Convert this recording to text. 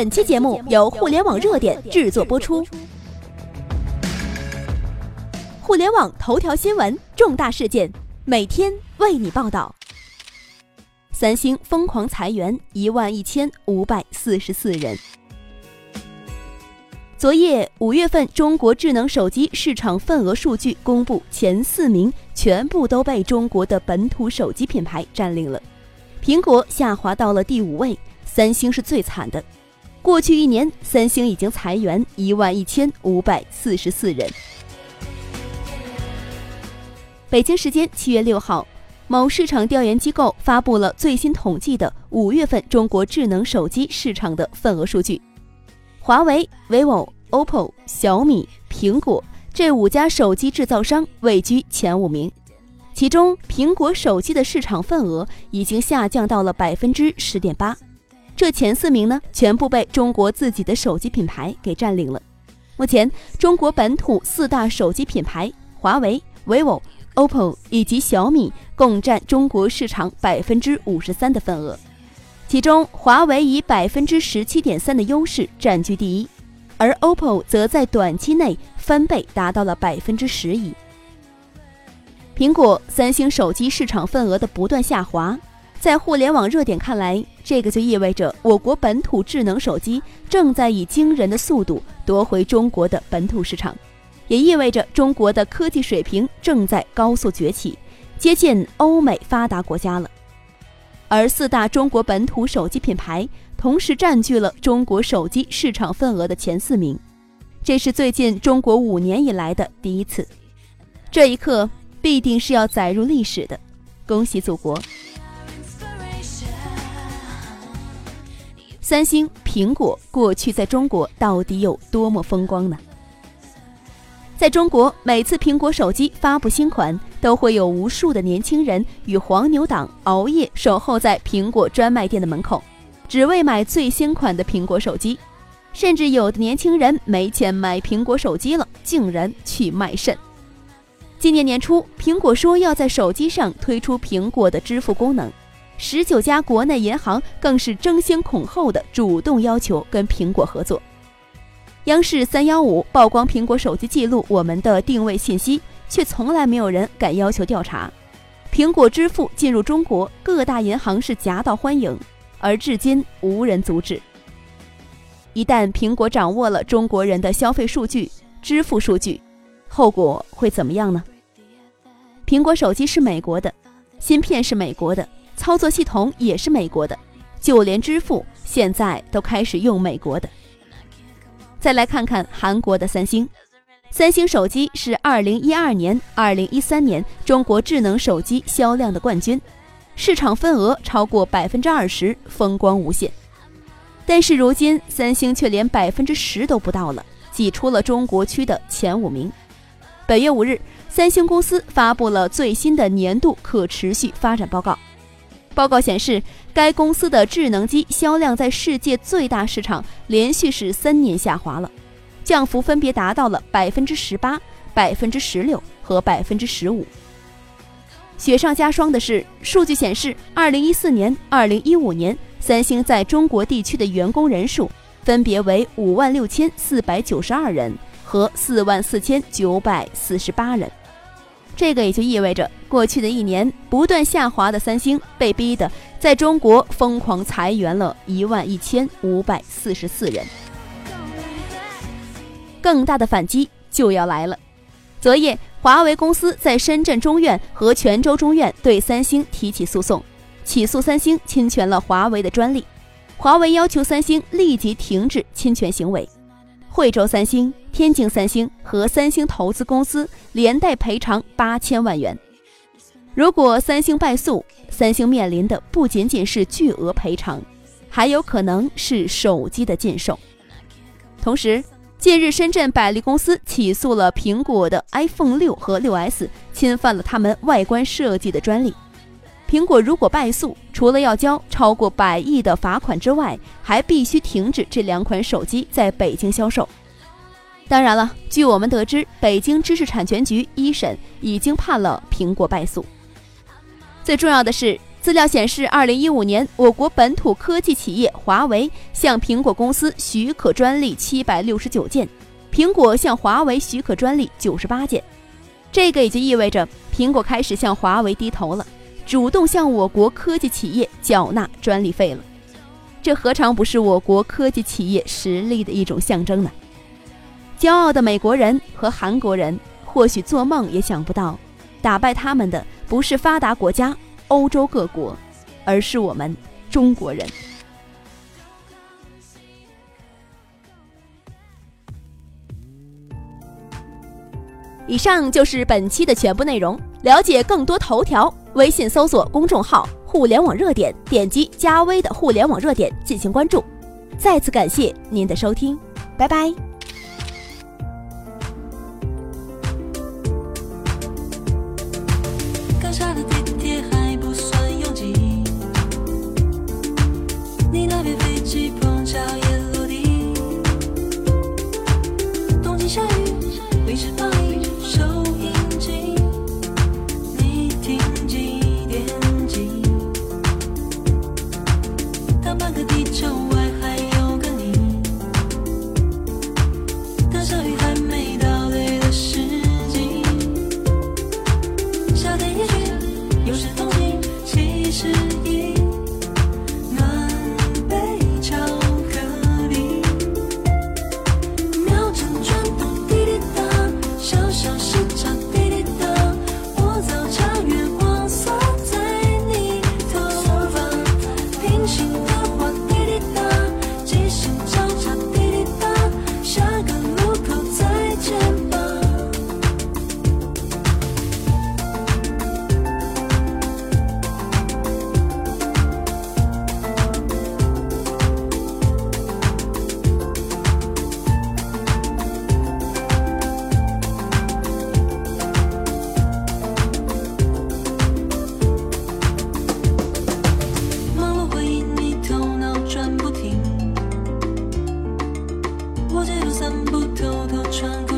本期节目由互联网热点制作播出。互联网头条新闻，重大事件，每天为你报道。三星疯狂裁员一万一千五百四十四人。昨夜五月份中国智能手机市场份额数据公布，前四名全部都被中国的本土手机品牌占领了，苹果下滑到了第五位，三星是最惨的。过去一年，三星已经裁员一万一千五百四十四人。北京时间七月六号，某市场调研机构发布了最新统计的五月份中国智能手机市场的份额数据。华为、vivo、OPPO、小米、苹果这五家手机制造商位居前五名，其中苹果手机的市场份额已经下降到了百分之十点八。这前四名呢，全部被中国自己的手机品牌给占领了。目前，中国本土四大手机品牌华为、vivo、OPPO 以及小米共占中国市场百分之五十三的份额。其中，华为以百分之十七点三的优势占据第一，而 OPPO 则在短期内翻倍，达到了百分之十一。苹果、三星手机市场份额的不断下滑，在互联网热点看来，这个就意味着我国本土智能手机正在以惊人的速度夺回中国的本土市场，也意味着中国的科技水平正在高速崛起，接近欧美发达国家了。而四大中国本土手机品牌同时占据了中国手机市场份额的前四名，这是最近中国五年以来的第一次。这一刻必定是要载入历史的，恭喜祖国！三星、苹果过去在中国到底有多么风光呢？在中国，每次苹果手机发布新款，都会有无数的年轻人与黄牛党熬夜守候在苹果专卖店的门口，只为买最新款的苹果手机。甚至有的年轻人没钱买苹果手机了，竟然去卖肾。今年年初，苹果说要在手机上推出苹果的支付功能，十九家国内银行更是争先恐后的主动要求跟苹果合作。央视三幺五曝光苹果手机记录我们的定位信息，却从来没有人敢要求调查。苹果支付进入中国，各大银行是夹道欢迎，而至今无人阻止。一旦苹果掌握了中国人的消费数据、支付数据，后果会怎么样呢？苹果手机是美国的，芯片是美国的，操作系统也是美国的，就连支付现在都开始用美国的。再来看看韩国的三星，三星手机是二零一二年、二零一三年中国智能手机销量的冠军，市场份额超过百分之二十，风光无限。但是如今，三星却连百分之十都不到了，挤出了中国区的前五名。本月五日，三星公司发布了最新的年度可持续发展报告。报告显示，该公司的智能机销量在世界最大市场连续是三年下滑了，降幅分别达到了百分之十八、百分之十六和百分之十五。雪上加霜的是，数据显示，二零一四年、二零一五年，三星在中国地区的员工人数分别为五万六千四百九十二人和四万四千九百四十八人。这个也就意味着，过去的一年不断下滑的三星被逼的在中国疯狂裁员了一万一千五百四十四人。更大的反击就要来了。昨夜，华为公司在深圳中院和泉州中院对三星提起诉讼，起诉三星侵权了华为的专利。华为要求三星立即停止侵权行为。惠州三星。天津三星和三星投资公司连带赔偿八千万元。如果三星败诉，三星面临的不仅仅是巨额赔偿，还有可能是手机的禁售。同时，近日深圳百利公司起诉了苹果的 iPhone 六和六 S，侵犯了他们外观设计的专利。苹果如果败诉，除了要交超过百亿的罚款之外，还必须停止这两款手机在北京销售。当然了，据我们得知，北京知识产权局一审已经判了苹果败诉。最重要的是，资料显示，二零一五年，我国本土科技企业华为向苹果公司许可专利七百六十九件，苹果向华为许可专利九十八件。这个也就意味着，苹果开始向华为低头了，主动向我国科技企业缴纳专利费了。这何尝不是我国科技企业实力的一种象征呢？骄傲的美国人和韩国人或许做梦也想不到，打败他们的不是发达国家、欧洲各国，而是我们中国人。以上就是本期的全部内容。了解更多头条，微信搜索公众号“互联网热点”，点击加微的“互联网热点”进行关注。再次感谢您的收听，拜拜。Music. trunk